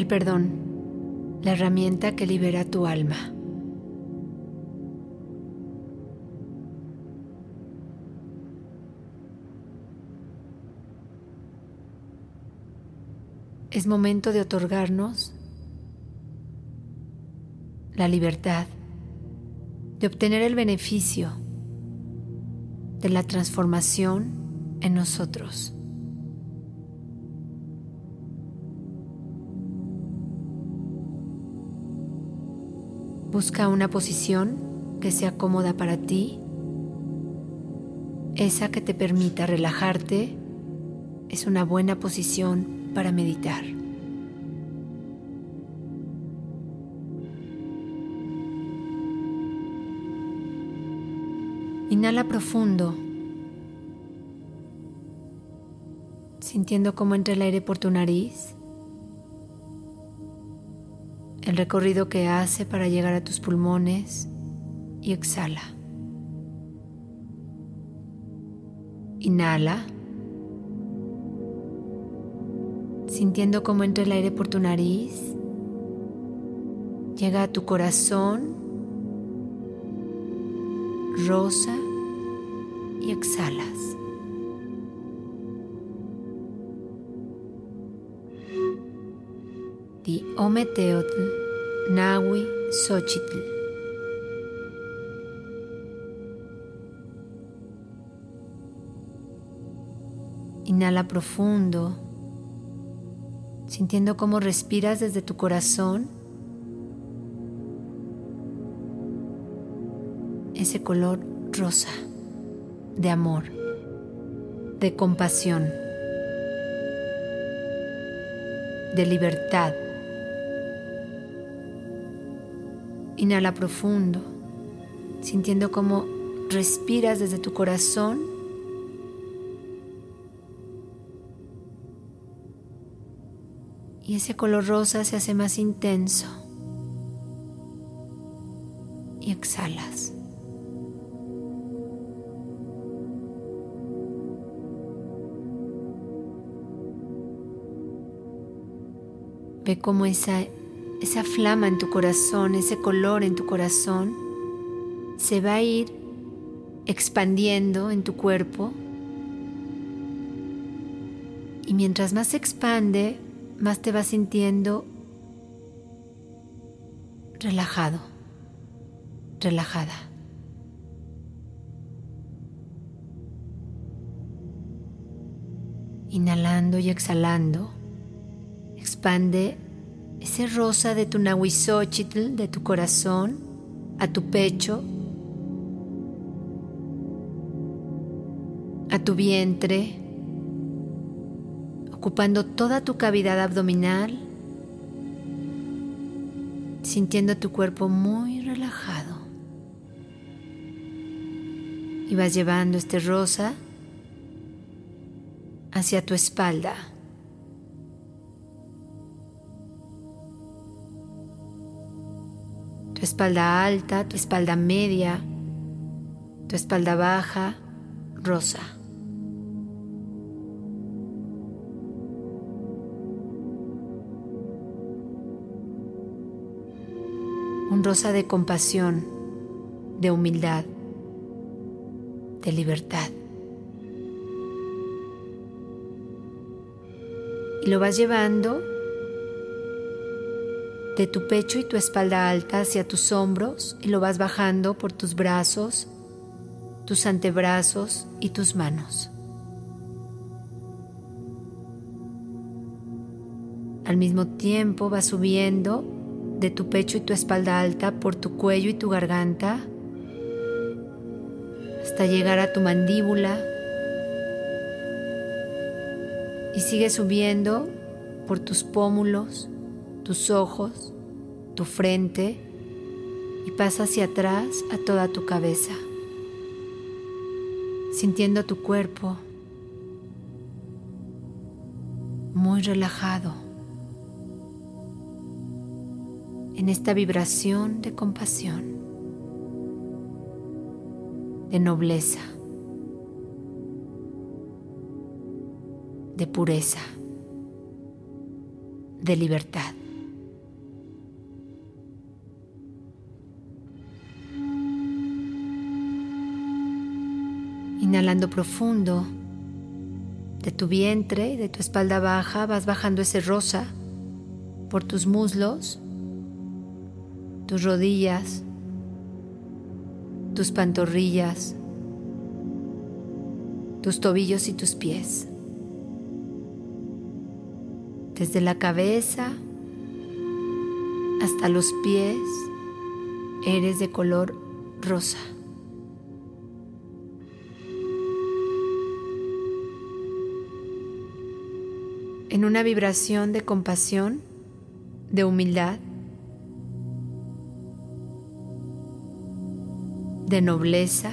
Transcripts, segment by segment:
El perdón, la herramienta que libera tu alma. Es momento de otorgarnos la libertad de obtener el beneficio de la transformación en nosotros. Busca una posición que sea cómoda para ti, esa que te permita relajarte, es una buena posición para meditar. Inhala profundo, sintiendo cómo entra el aire por tu nariz el recorrido que hace para llegar a tus pulmones y exhala. Inhala, sintiendo cómo entra el aire por tu nariz, llega a tu corazón, rosa y exhalas. Di Ometeotl Nahui Xochitl. Inhala profundo, sintiendo cómo respiras desde tu corazón ese color rosa de amor, de compasión, de libertad. Inhala profundo, sintiendo cómo respiras desde tu corazón. Y ese color rosa se hace más intenso. Y exhalas. Ve cómo esa esa flama en tu corazón, ese color en tu corazón, se va a ir expandiendo en tu cuerpo. Y mientras más se expande, más te vas sintiendo relajado, relajada. Inhalando y exhalando, expande ese rosa de tu nahuizóchitl, de tu corazón, a tu pecho, a tu vientre, ocupando toda tu cavidad abdominal, sintiendo tu cuerpo muy relajado. Y vas llevando este rosa hacia tu espalda. Tu espalda alta, tu espalda media, tu espalda baja, rosa. Un rosa de compasión, de humildad, de libertad. Y lo vas llevando de tu pecho y tu espalda alta hacia tus hombros y lo vas bajando por tus brazos, tus antebrazos y tus manos. Al mismo tiempo vas subiendo de tu pecho y tu espalda alta por tu cuello y tu garganta hasta llegar a tu mandíbula y sigue subiendo por tus pómulos, tus ojos, tu frente y pasa hacia atrás a toda tu cabeza, sintiendo tu cuerpo muy relajado en esta vibración de compasión, de nobleza, de pureza, de libertad. Inhalando profundo. De tu vientre de tu espalda baja vas bajando ese rosa por tus muslos, tus rodillas, tus pantorrillas, tus tobillos y tus pies. Desde la cabeza hasta los pies eres de color rosa. En una vibración de compasión, de humildad, de nobleza,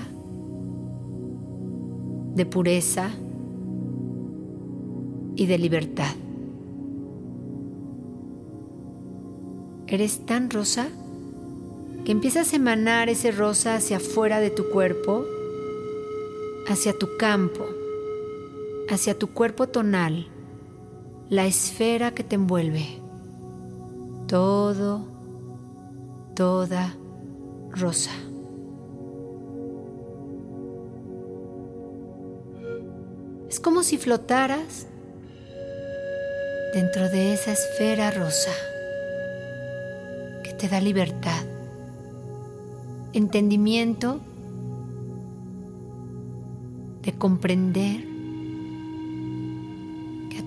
de pureza y de libertad. Eres tan rosa que empiezas a emanar ese rosa hacia afuera de tu cuerpo, hacia tu campo, hacia tu cuerpo tonal, la esfera que te envuelve. Todo, toda rosa. Es como si flotaras dentro de esa esfera rosa que te da libertad, entendimiento de comprender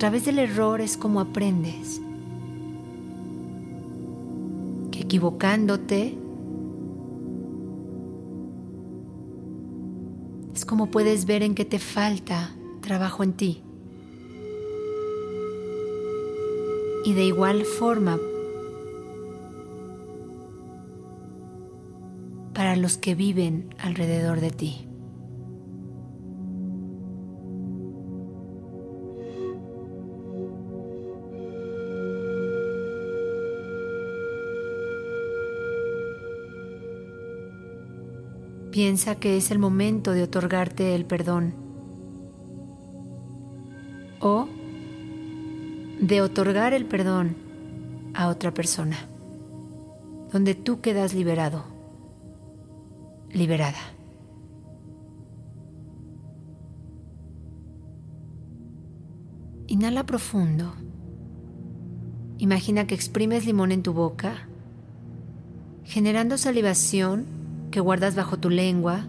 través del error es como aprendes, que equivocándote es como puedes ver en qué te falta trabajo en ti. Y de igual forma, para los que viven alrededor de ti. Piensa que es el momento de otorgarte el perdón o de otorgar el perdón a otra persona, donde tú quedas liberado, liberada. Inhala profundo. Imagina que exprimes limón en tu boca, generando salivación que guardas bajo tu lengua.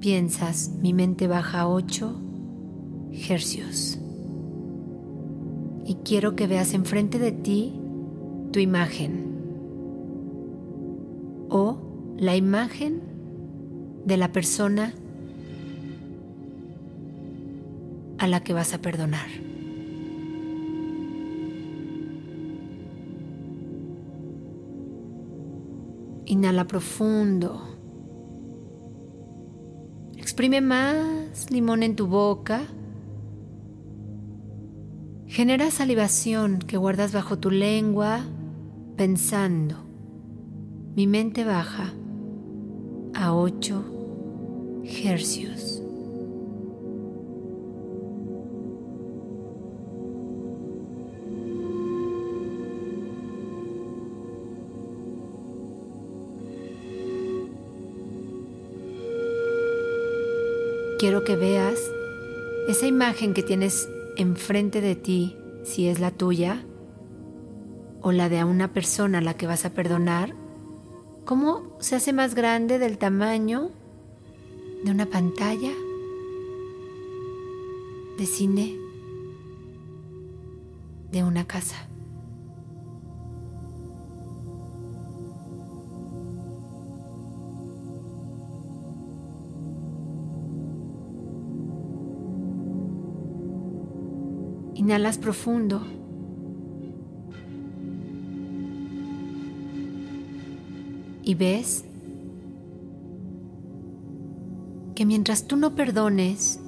Piensas, mi mente baja a 8 hercios y quiero que veas enfrente de ti tu imagen o la imagen de la persona a la que vas a perdonar. Inhala profundo. Exprime más limón en tu boca Genera salivación que guardas bajo tu lengua pensando. Mi mente baja a 8 hercios. Quiero que veas esa imagen que tienes enfrente de ti, si es la tuya o la de una persona a la que vas a perdonar, cómo se hace más grande del tamaño de una pantalla de cine de una casa. Inhalas profundo. Y ves que mientras tú no perdones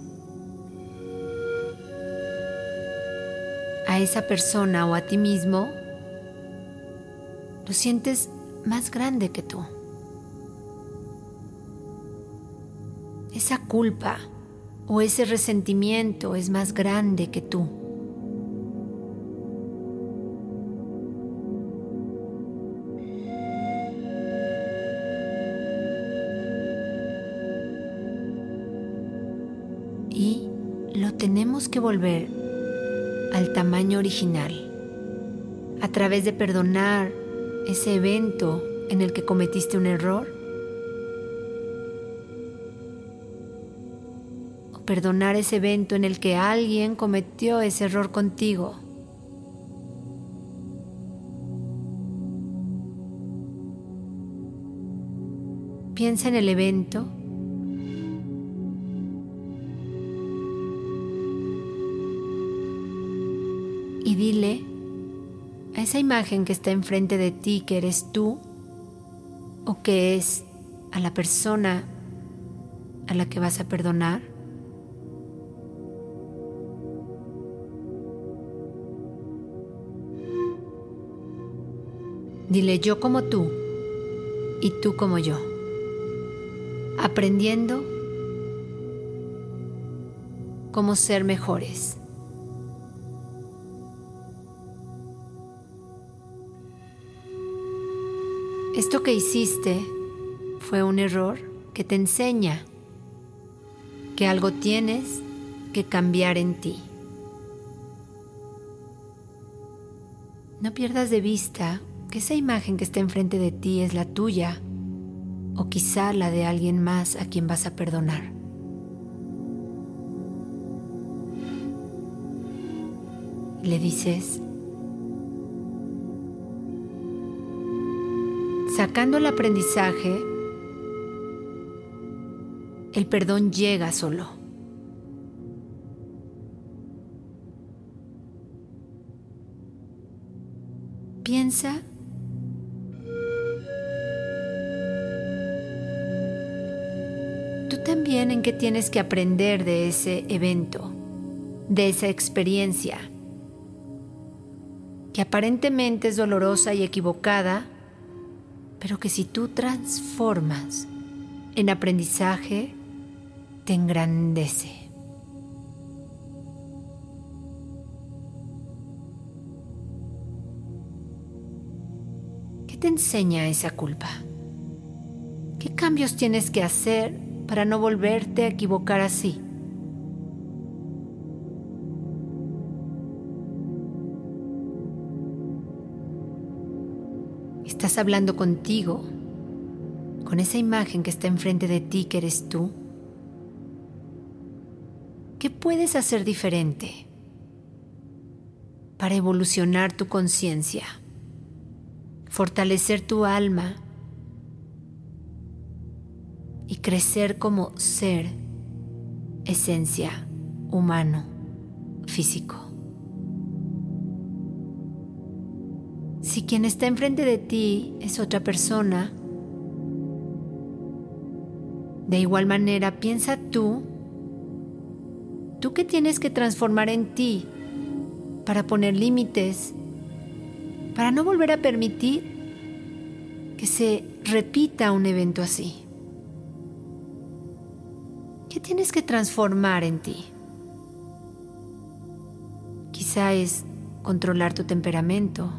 a esa persona o a ti mismo, lo sientes más grande que tú. Esa culpa o ese resentimiento es más grande que tú. Que volver al tamaño original a través de perdonar ese evento en el que cometiste un error o perdonar ese evento en el que alguien cometió ese error contigo. Piensa en el evento dile a esa imagen que está enfrente de ti que eres tú o que es a la persona a la que vas a perdonar. Dile yo como tú y tú como yo, aprendiendo cómo ser mejores. Esto que hiciste fue un error que te enseña que algo tienes que cambiar en ti. No pierdas de vista que esa imagen que está enfrente de ti es la tuya o quizá la de alguien más a quien vas a perdonar. Le dices, Sacando el aprendizaje, el perdón llega solo. Piensa tú también en qué tienes que aprender de ese evento, de esa experiencia, que aparentemente es dolorosa y equivocada, pero que si tú transformas en aprendizaje, te engrandece. ¿Qué te enseña esa culpa? ¿Qué cambios tienes que hacer para no volverte a equivocar así? Hablando contigo, con esa imagen que está enfrente de ti que eres tú. ¿Qué puedes hacer diferente para evolucionar tu conciencia, fortalecer tu alma y crecer como ser, esencia, humano, físico? Si quien está enfrente de ti es otra persona, de igual manera piensa tú, tú que tienes que transformar en ti para poner límites, para no volver a permitir que se repita un evento así. ¿Qué tienes que transformar en ti? Quizá es controlar tu temperamento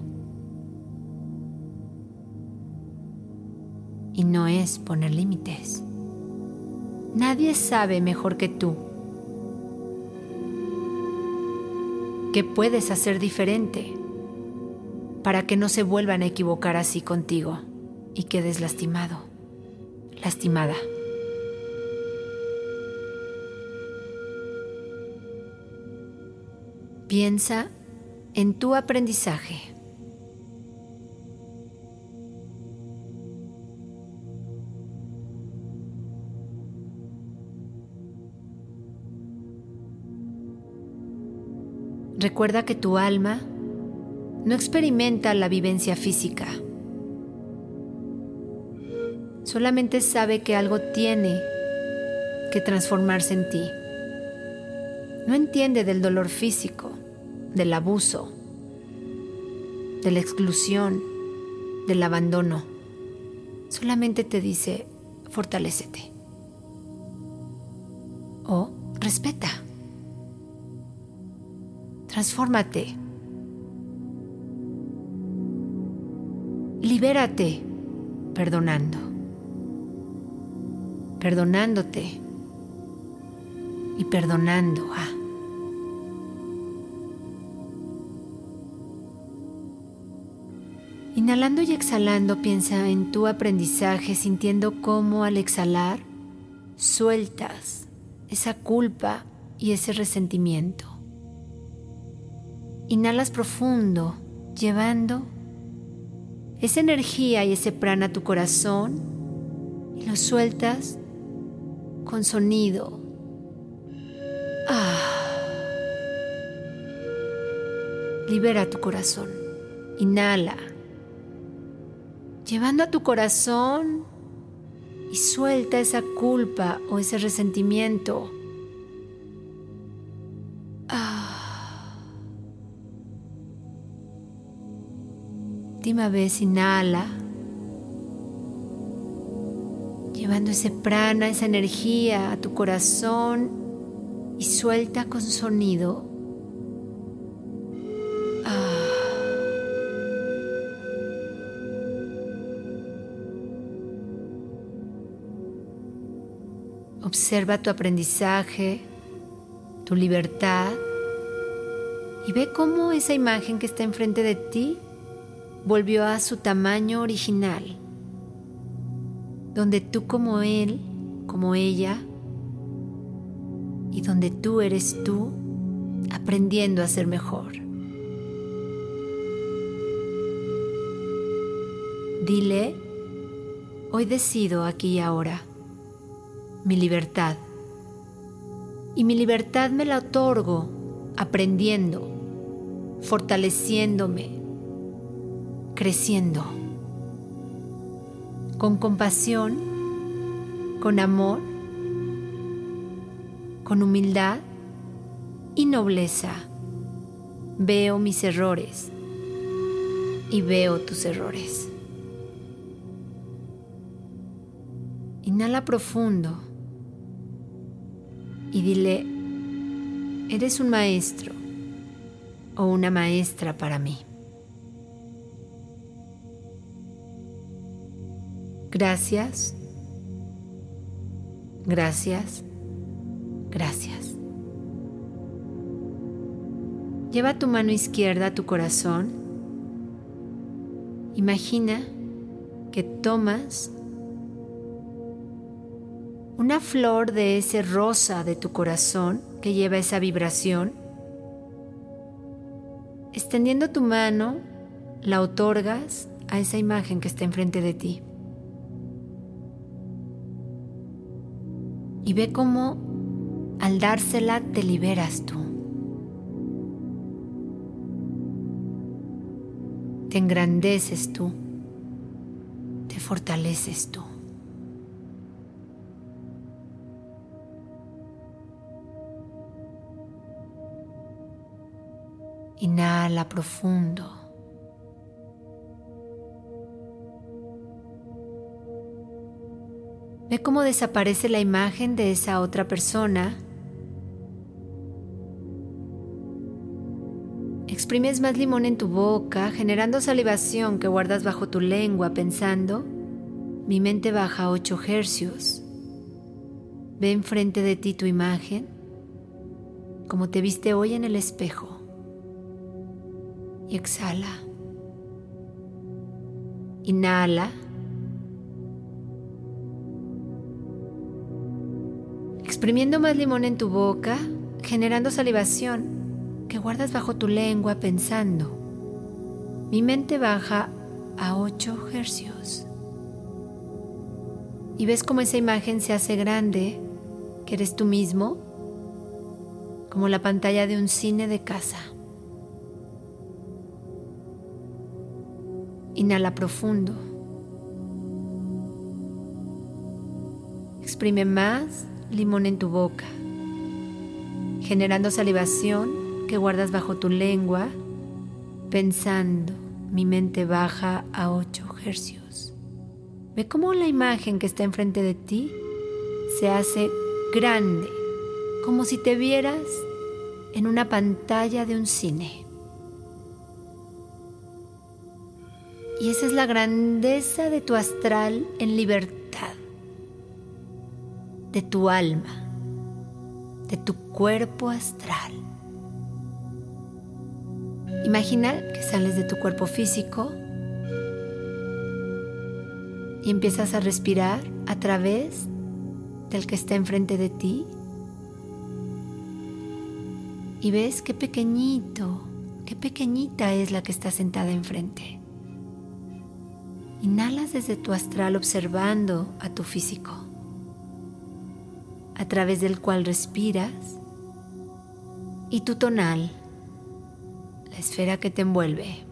y no es poner límites. Nadie sabe mejor que tú qué puedes hacer diferente para que no se vuelvan a equivocar así contigo y quedes lastimado, lastimada. Piensa en tu aprendizaje. Recuerda que tu alma no experimenta la vivencia física. Solamente sabe que algo tiene que transformarse en ti. No entiende del dolor físico, del abuso, de la exclusión, del abandono. Solamente te dice, fortalécete. O respeta. Transfórmate. Libérate perdonando. Perdonándote y perdonando a. Inhalando y exhalando, piensa en tu aprendizaje, sintiendo cómo al exhalar sueltas esa culpa y ese resentimiento. Inhalas profundo, llevando esa energía y ese prana a tu corazón y lo sueltas con sonido. Ah. Libera tu corazón. Inhala llevando a tu corazón y suelta esa culpa o ese resentimiento. Última vez, inhala, llevando ese prana, esa energía a tu corazón y suelta con sonido. Observa tu aprendizaje, tu libertad y ve cómo esa imagen que está enfrente de ti volvió a su tamaño original, donde tú como él, como ella, y donde tú eres tú aprendiendo a ser mejor. Dile, hoy decido aquí y ahora mi libertad. Y mi libertad me la otorgo aprendiendo, fortaleciéndome, creciendo, con compasión, con amor, con humildad y nobleza. Veo mis errores y veo tus errores. Inhala profundo y dile, eres un maestro o una maestra para mí. Gracias, gracias, gracias. Lleva tu mano izquierda a tu corazón. Imagina que tomas una flor de ese rosa de tu corazón que lleva esa vibración. Extendiendo tu mano, la otorgas a esa imagen que está enfrente de ti. Y ve cómo al dársela te liberas tú. Te engrandeces tú. Te fortaleces tú. Inhala profundo. Ve cómo desaparece la imagen de esa otra persona. Exprimes más limón en tu boca, generando salivación que guardas bajo tu lengua, pensando, mi mente baja a 8 hercios. Ve enfrente de ti tu imagen, como te viste hoy en el espejo y exhala. Inhala. Exprimiendo más limón en tu boca, generando salivación que guardas bajo tu lengua pensando. Mi mente baja a 8 hercios. Y ves cómo esa imagen se hace grande, que eres tú mismo, como la pantalla de un cine de casa. Inhala profundo. Exprime más limón en tu boca, generando salivación que guardas bajo tu lengua, pensando, mi mente baja a 8 hercios. Ve cómo la imagen que está enfrente de ti se hace grande, como si te vieras en una pantalla de un cine. Y esa es la grandeza de tu astral en libertad, de tu alma, de tu cuerpo astral. Imagina que sales de tu cuerpo físico y empiezas a respirar a través del que está enfrente de ti y ves qué pequeñito, qué pequeñita es la que está sentada enfrente. Inhalas desde tu astral observando a tu físico, a través del cual respiras, y tu tonal, la esfera que te envuelve.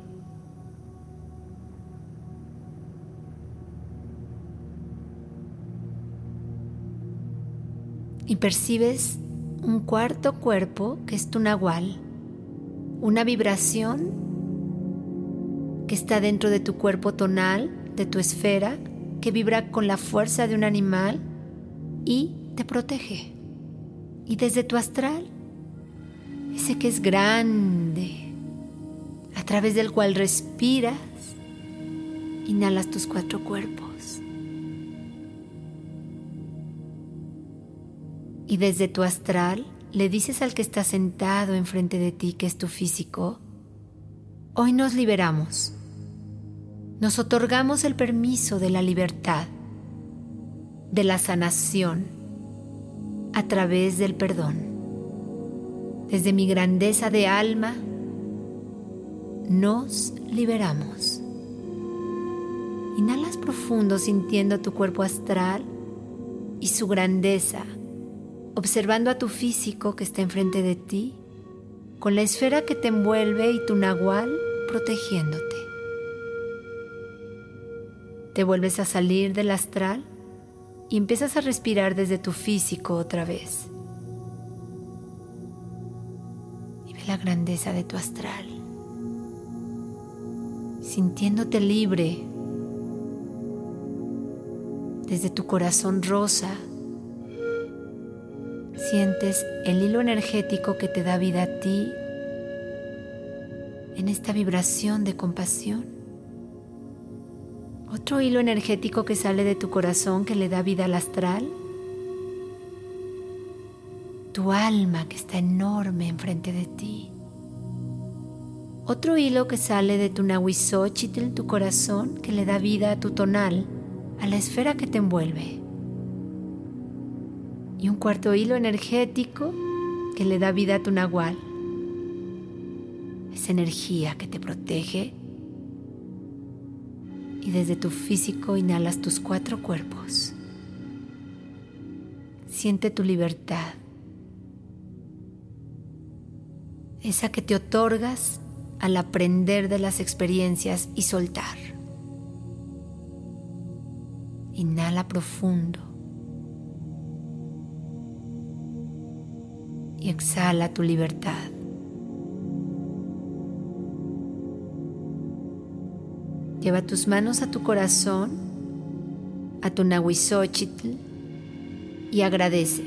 Y percibes un cuarto cuerpo que es tu nahual, una vibración que está dentro de tu cuerpo tonal, de tu esfera, que vibra con la fuerza de un animal y te protege. Y desde tu astral, ese que es grande, a través del cual respiras, inhalas tus cuatro cuerpos. y desde tu astral le dices al que está sentado enfrente de ti, que es tu físico, hoy nos liberamos, nos otorgamos el permiso de la libertad, de la sanación, a través del perdón. Desde mi grandeza de alma, nos liberamos. Inhalas profundo sintiendo tu cuerpo astral y su grandeza observando a tu físico que está enfrente de ti, con la esfera que te envuelve y tu nahual protegiéndote. Te vuelves a salir del astral y empiezas a respirar desde tu físico otra vez. Y ve la grandeza de tu astral, sintiéndote libre desde tu corazón rosa sientes el hilo energético que te da vida a ti en esta vibración de compasión. Otro hilo energético que sale de tu corazón que le da vida al astral. Tu alma que está enorme enfrente de ti. Otro hilo que sale de tu Nahuizóchitl, tu corazón, que le da vida a tu tonal, a la esfera que te envuelve y un cuarto hilo energético que le da vida a tu nahual. Esa energía que te protege y desde tu físico inhalas tus cuatro cuerpos. Siente tu libertad, esa que te otorgas al aprender de las experiencias y soltar. Inhala profundo. y exhala tu libertad. Lleva tus manos a tu corazón, a tu Nahuizóchitl y agradece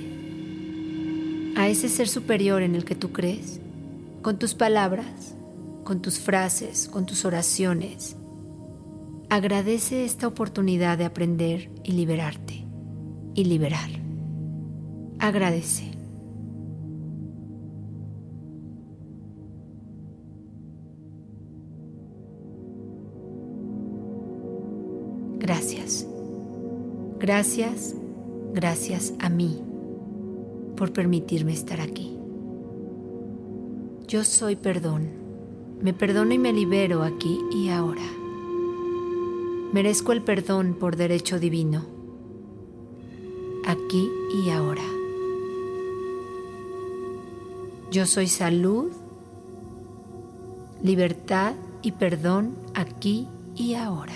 a ese ser superior en el que tú crees, con tus palabras, con tus frases, con tus oraciones. Agradece esta oportunidad de aprender y liberarte y liberar. Agradece. Gracias, gracias a mí por permitirme estar aquí. Yo soy perdón. Me perdono y me libero aquí y ahora. Merezco el perdón por derecho divino. Aquí y ahora. Yo soy salud, libertad y perdón aquí y ahora.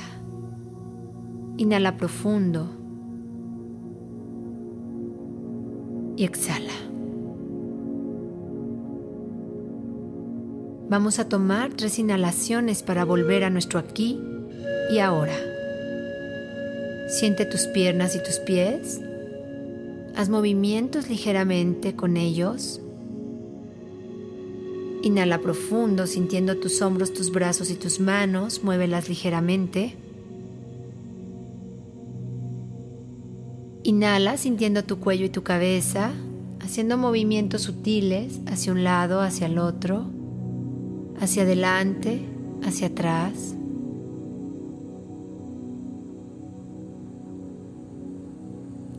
Inhala profundo y exhala. Vamos a tomar tres inhalaciones para volver a nuestro aquí y ahora. Siente tus piernas y tus pies. Haz movimientos ligeramente con ellos. Inhala profundo sintiendo tus hombros, tus brazos y tus manos. Muévelas ligeramente. Inhala sintiendo tu cuello y tu cabeza, haciendo movimientos sutiles hacia un lado, hacia el otro, hacia adelante, hacia atrás.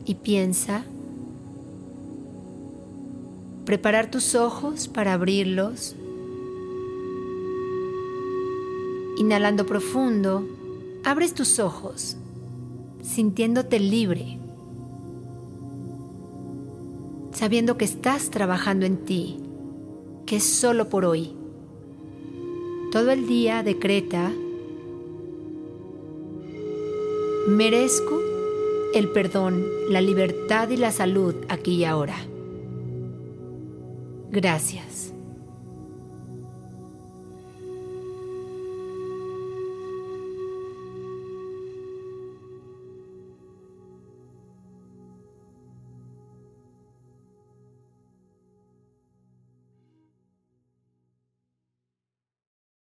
y piensa. Preparar tus ojos para abrirlos. Inhalando profundo, abres tus ojos, sintiéndote libre, sabiendo que estás trabajando en ti, que es solo por hoy. Todo el día decreta, merezco el perdón, la libertad y la salud aquí y ahora. Gracias.